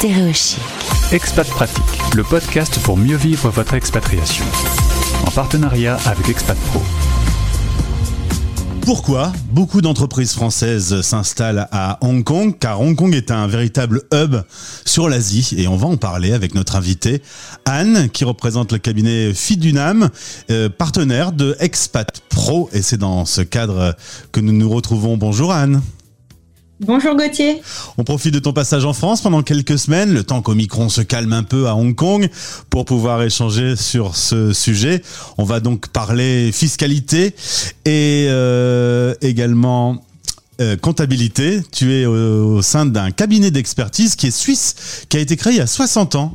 Stéréochic. Expat Pratique, le podcast pour mieux vivre votre expatriation. En partenariat avec Expat Pro. Pourquoi beaucoup d'entreprises françaises s'installent à Hong Kong Car Hong Kong est un véritable hub sur l'Asie et on va en parler avec notre invitée Anne qui représente le cabinet Fidunam, euh, partenaire de Expat Pro et c'est dans ce cadre que nous nous retrouvons. Bonjour Anne. Bonjour Gauthier. On profite de ton passage en France pendant quelques semaines, le temps qu'Omicron se calme un peu à Hong Kong, pour pouvoir échanger sur ce sujet. On va donc parler fiscalité et euh, également euh, comptabilité. Tu es au, au sein d'un cabinet d'expertise qui est suisse, qui a été créé il y a 60 ans.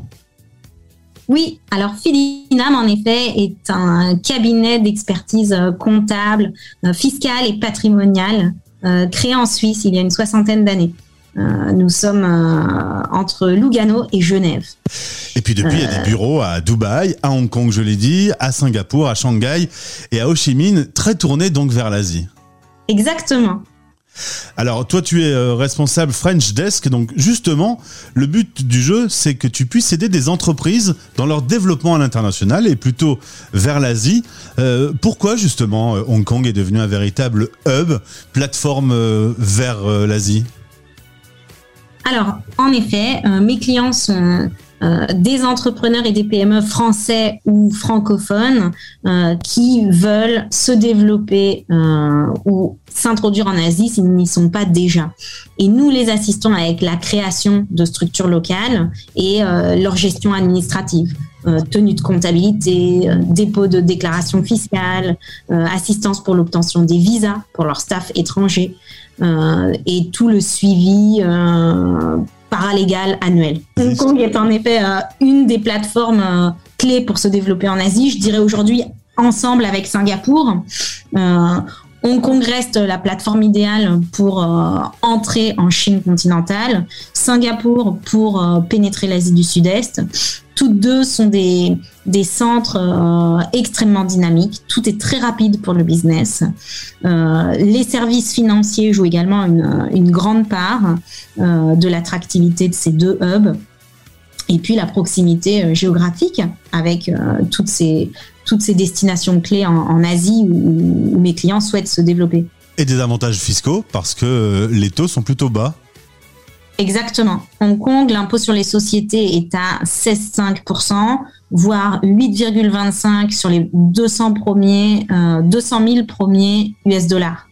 Oui, alors Fidinam, en effet, est un cabinet d'expertise euh, comptable, fiscale et patrimoniale créé en Suisse il y a une soixantaine d'années. Euh, nous sommes euh, entre Lugano et Genève. Et puis depuis, il y a des bureaux à Dubaï, à Hong Kong, je l'ai dit, à Singapour, à Shanghai et à Ho Chi Minh, très tournés donc vers l'Asie. Exactement. Alors toi tu es euh, responsable French Desk, donc justement le but du jeu c'est que tu puisses aider des entreprises dans leur développement à l'international et plutôt vers l'Asie. Euh, pourquoi justement euh, Hong Kong est devenu un véritable hub, plateforme vers l'Asie? Alors, en effet, mes clients sont euh, des entrepreneurs et des PME français ou francophones euh, qui veulent se développer euh, ou s'introduire en Asie s'ils n'y sont pas déjà. Et nous les assistons avec la création de structures locales et leur gestion administrative. Tenue de comptabilité, dépôt de déclaration fiscale, assistance pour l'obtention des visas pour leur staff étranger et tout le suivi euh, paralégal annuel. Hong Kong est en effet euh, une des plateformes euh, clés pour se développer en Asie. Je dirais aujourd'hui ensemble avec Singapour. Euh, Hong Kong reste la plateforme idéale pour euh, entrer en Chine continentale, Singapour pour euh, pénétrer l'Asie du Sud-Est. Toutes deux sont des, centres euh, extrêmement dynamiques. Tout est très rapide pour le business. Les services financiers jouent également une, grande part de l'attractivité de ces deux hubs. Et puis la proximité géographique avec toutes, ces, toutes ces destinations clés en, en Asie où, où mes clients souhaitent se développer. Et des avantages fiscaux parce que euh, les taux sont plutôt bas. Exactement. Hong Kong, l'impôt sur les sociétés est à 16,5%, voire 8,25% sur les 200 premiers, euh, 200 000 premiers US dollars.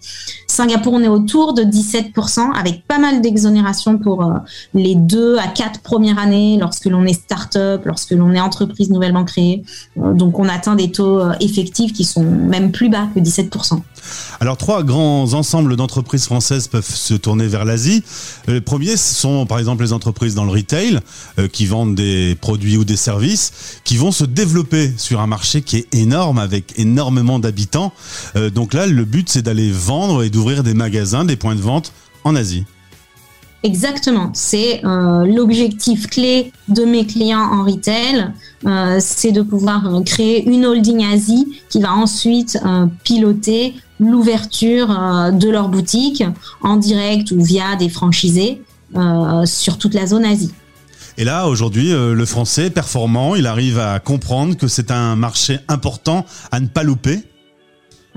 Singapour, on est autour de 17%, avec pas mal d'exonérations pour euh, les deux à quatre premières années, lorsque l'on est start-up, lorsque l'on est entreprise nouvellement créée. Euh, donc, on atteint des taux euh, effectifs qui sont même plus bas que 17%. Alors trois grands ensembles d'entreprises françaises peuvent se tourner vers l'Asie. Les premiers sont par exemple les entreprises dans le retail qui vendent des produits ou des services qui vont se développer sur un marché qui est énorme avec énormément d'habitants. Donc là le but c'est d'aller vendre et d'ouvrir des magasins, des points de vente en Asie. Exactement, c'est euh, l'objectif clé de mes clients en retail, euh, c'est de pouvoir euh, créer une holding Asie qui va ensuite piloter l'ouverture de leur boutique en direct ou via des franchisés sur toute la zone Asie. Et là aujourd'hui le français performant, il arrive à comprendre que c'est un marché important à ne pas louper.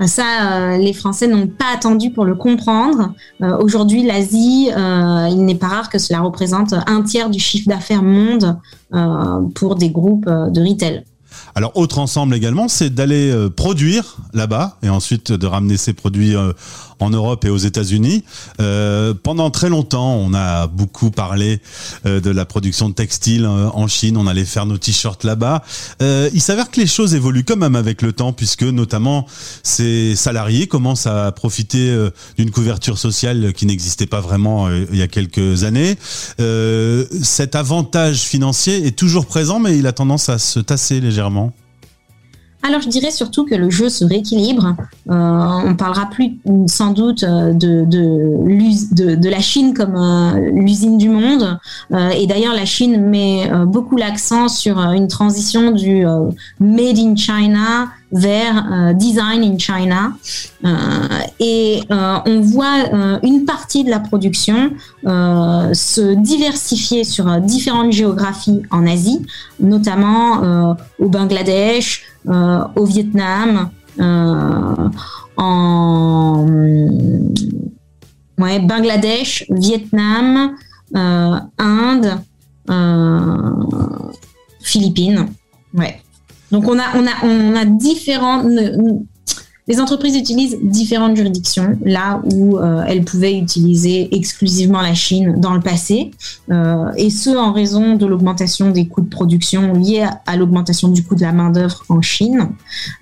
Ça, euh, les Français n'ont pas attendu pour le comprendre. Euh, Aujourd'hui, l'Asie, euh, il n'est pas rare que cela représente un tiers du chiffre d'affaires monde pour des groupes de retail. Alors, autre ensemble également, c'est d'aller produire là-bas et ensuite de ramener ces produits en Europe et aux États-Unis. Euh, pendant très longtemps, on a beaucoup parlé euh, de la production de textiles euh, en Chine. On allait faire nos t-shirts là-bas. Il s'avère que les choses évoluent quand même avec le temps, puisque notamment ces salariés commencent à profiter d'une couverture sociale qui n'existait pas vraiment il y a quelques années. Cet avantage financier est toujours présent, mais il a tendance à se tasser légèrement. Alors, je dirais surtout que le jeu se rééquilibre. Euh, on parlera plus sans doute euh, de, de, la Chine comme euh, l'usine du monde. Euh, et d'ailleurs, la Chine met beaucoup l'accent sur une transition du Made in China vers design in China et on voit une partie de la production se diversifier sur différentes géographies en Asie, notamment au Bangladesh, au Vietnam, en ouais, Bangladesh, Vietnam, euh, Inde, euh, Philippines. Ouais. Donc on a, on a, on a différents les entreprises utilisent différentes juridictions, là où euh, elles pouvaient utiliser exclusivement la Chine dans le passé, euh, et ce en raison de l'augmentation des coûts de production liés à, l'augmentation du coût de la main-d'œuvre en Chine.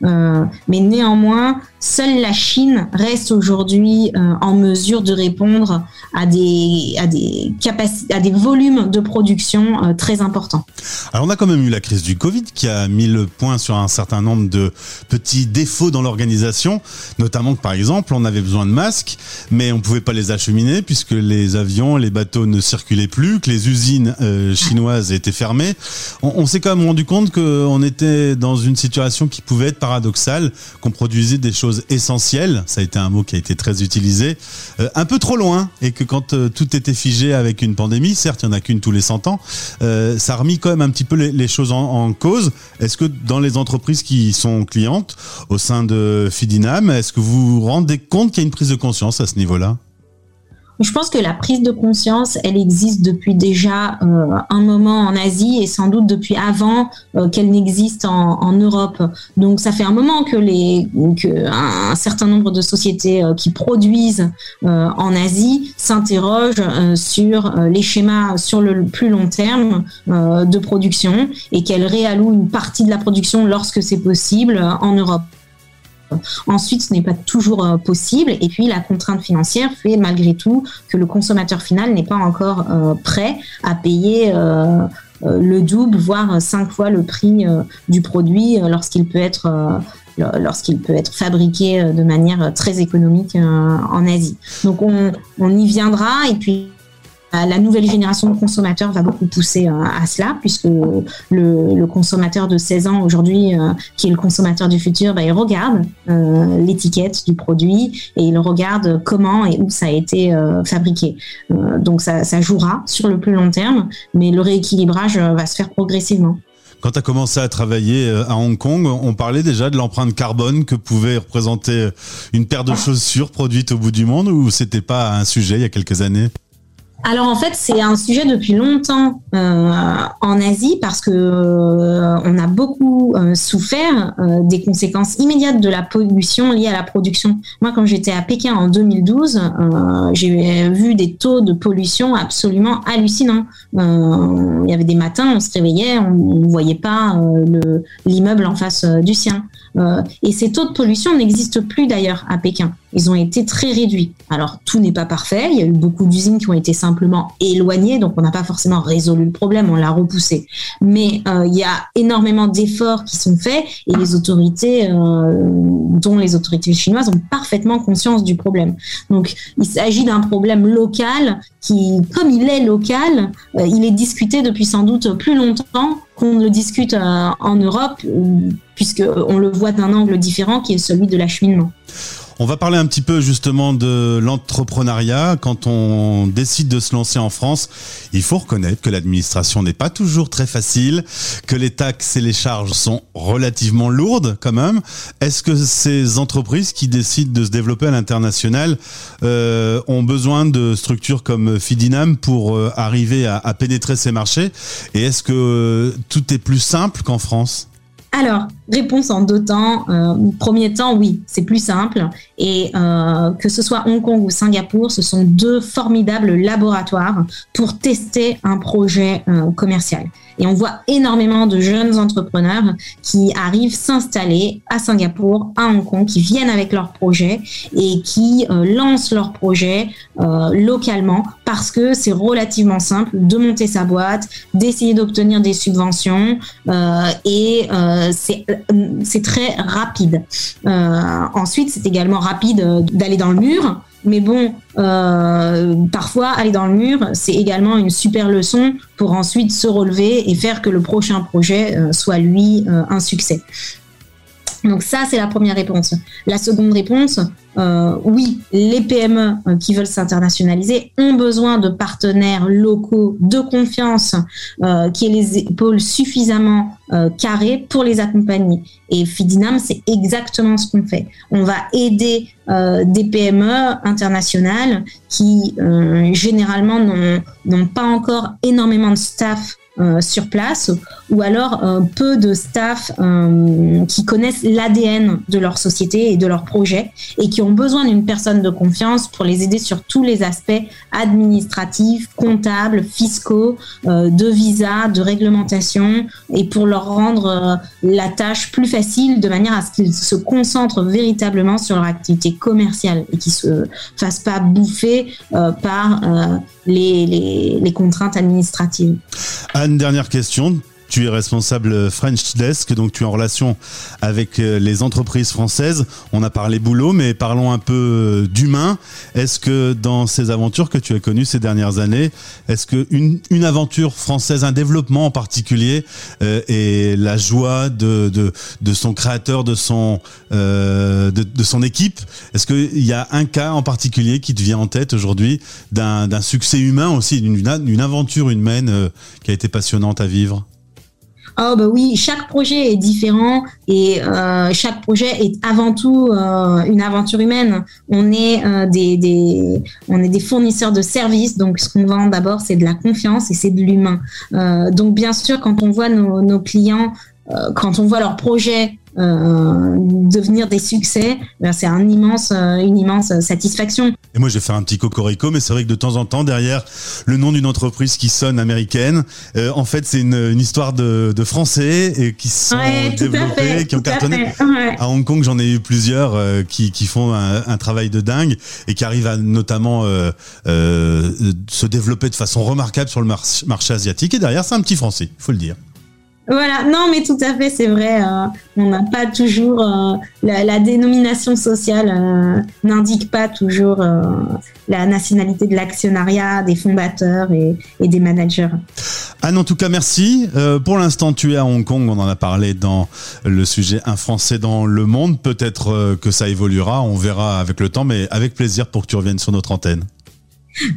Euh, mais néanmoins, seule la Chine reste aujourd'hui en mesure de répondre à des, à des, capacités, à des volumes de production très importants. Alors on a quand même eu la crise du Covid qui a mis le point sur un certain nombre de petits défauts dans l'organisation notamment que par exemple on avait besoin de masques, mais on pouvait pas les acheminer puisque les avions, les bateaux ne circulaient plus, que les usines euh, chinoises étaient fermées. On, s'est quand même rendu compte qu'on était dans une situation qui pouvait être paradoxale, qu'on produisait des choses essentielles, ça a été un mot qui a été très utilisé, euh, un peu trop loin, et que quand euh, tout était figé avec une pandémie, certes il n'y en a qu'une tous les 100 ans, ça a remis quand même un petit peu les, choses en, en cause. Est-ce que dans les entreprises qui sont clientes, au sein de Fidinam. Est-ce que vous vous rendez compte qu'il y a une prise de conscience à ce niveau-là? Je pense que la prise de conscience, elle existe depuis déjà euh, un moment en Asie et sans doute depuis avant euh, qu'elle n'existe en, Europe. Donc ça fait un moment que les un, certain nombre de sociétés euh, qui produisent en Asie s'interrogent sur les schémas sur le plus long terme de production et qu'elles réallouent une partie de la production lorsque c'est possible en Europe. Ensuite, ce n'est pas toujours euh, possible. Et puis, la contrainte financière fait malgré tout que le consommateur final n'est pas encore euh, prêt à payer euh, le double, voire cinq fois le prix du produit lorsqu'il peut être lorsqu'il peut être fabriqué de manière très économique en Asie. Donc on, on y viendra et puis la nouvelle génération de consommateurs va beaucoup pousser euh, à cela, puisque le, consommateur de 16 ans aujourd'hui, euh, qui est le consommateur du futur, bah, il regarde euh, l'étiquette du produit et il regarde comment et où ça a été fabriqué. donc ça, ça jouera sur le plus long terme, mais le rééquilibrage va se faire progressivement. Quand tu as commencé à travailler à Hong Kong, on parlait déjà de l'empreinte carbone que pouvait représenter une paire de chaussures produites au bout du monde ou c'était pas un sujet il y a quelques années? Alors en fait, c'est un sujet depuis longtemps euh, en Asie parce que euh, on a beaucoup euh, souffert des conséquences immédiates de la pollution liée à la production. Moi, quand j'étais à Pékin en 2012, j'ai vu des taux de pollution absolument hallucinants. il y avait des matins, on se réveillait, on ne voyait pas l'immeuble en face du sien. et ces taux de pollution n'existent plus d'ailleurs à Pékin ils ont été très réduits. Alors, tout n'est pas parfait. Il y a eu beaucoup d'usines qui ont été simplement éloignées, donc on n'a pas forcément résolu le problème, on l'a repoussé. Mais euh, il y a énormément d'efforts qui sont faits et les autorités, euh, dont les autorités chinoises, ont parfaitement conscience du problème. Donc, il s'agit d'un problème local qui, comme il est local, euh, il est discuté depuis sans doute plus longtemps qu'on le discute en Europe, puisqu'on le voit d'un angle différent qui est celui de l'acheminement. On va parler un petit peu justement de l'entrepreneuriat. Quand on décide de se lancer en France, il faut reconnaître que l'administration n'est pas toujours très facile, que les taxes et les charges sont relativement lourdes quand même. Est-ce que ces entreprises qui décident de se développer à l'international euh, ont besoin de structures comme Fidinam pour euh, arriver à, pénétrer ces marchés? Et est-ce que euh, tout est plus simple qu'en France? Alors, réponse en deux temps. Euh, premier temps, oui, c'est plus simple. Et euh, que ce soit Hong Kong ou Singapour, ce sont deux formidables laboratoires pour tester un projet euh, commercial. Et on voit énormément de jeunes entrepreneurs qui arrivent s'installer à Singapour, à Hong Kong, qui viennent avec leur projet et qui euh, lancent leur projet euh, localement parce que c'est relativement simple de monter sa boîte, d'essayer d'obtenir des subventions euh, et c'est très rapide. ensuite, c'est également rapide d'aller dans le mur mais bon, euh, parfois, aller dans le mur, c'est également une super leçon pour ensuite se relever et faire que le prochain projet euh, soit, lui, euh, un succès. Donc ça, c'est la première réponse. La seconde réponse, euh, oui, les PME euh, qui veulent s'internationaliser ont besoin de partenaires locaux de confiance euh, qui aient les épaules suffisamment carrées pour les accompagner. Et Fidinam, c'est exactement ce qu'on fait. On va aider des PME internationales qui généralement n'ont pas encore énormément de staff euh, sur place ou alors euh, peu de staff euh, qui connaissent l'ADN de leur société et de leur projet et qui ont besoin d'une personne de confiance pour les aider sur tous les aspects administratifs, comptables, fiscaux, de visa, de réglementation et pour leur rendre la tâche plus facile de manière à ce qu'ils se concentrent véritablement sur leur activité commerciale et qu'ils se fassent pas bouffer par les, contraintes administratives. Anne, dernière question. Tu es responsable French Desk, donc tu es en relation avec euh, les entreprises françaises. On a parlé boulot, mais parlons un peu euh, d'humain. Est-ce que dans ces aventures que tu as connues ces dernières années, est-ce que une, aventure française, un développement en particulier, euh, et la joie de, de, de, son créateur, de son, euh, de, son équipe, est-ce qu'il y a un cas en particulier qui te vient en tête aujourd'hui d'un succès humain aussi, d'une aventure humaine euh, qui a été passionnante à vivre? Oh bah oui, chaque projet est différent et euh, chaque projet est avant tout euh, une aventure humaine. On est euh, des, des, on est des fournisseurs de services, donc ce qu'on vend d'abord c'est de la confiance et c'est de l'humain. Euh, donc bien sûr, quand on voit nos, nos clients, quand on voit leurs projets euh, devenir des succès, ben, c'est un immense, euh, une immense satisfaction. Et moi, j'ai fait un petit cocorico, mais c'est vrai que de temps en temps, derrière le nom d'une entreprise qui sonne américaine, euh, en fait, c'est une, une, histoire de, de, Français et qui sont développés, qui ont cartonné. À, Hong Kong, j'en ai eu plusieurs qui, qui font un, un, travail de dingue et qui arrivent à notamment se développer de façon remarquable sur le marché asiatique. Et derrière, c'est un petit Français, il faut le dire. Voilà, non, mais tout à fait, c'est vrai. Euh, on n'a pas toujours euh, la, la, dénomination sociale euh, n'indique pas toujours euh, la nationalité de l'actionnariat, des fondateurs et, et, des managers. Anne, en tout cas, merci. Euh, pour l'instant, tu es à Hong Kong. On en a parlé dans le sujet Un Français dans le monde. Peut-être que ça évoluera. On verra avec le temps, mais avec plaisir pour que tu reviennes sur notre antenne.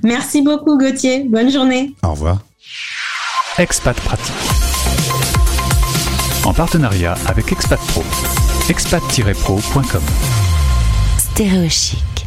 Merci beaucoup, Gauthier. Bonne journée. Au revoir. Expat pratique en partenariat avec Expat Pro. expat-pro.com. Stéréo chic.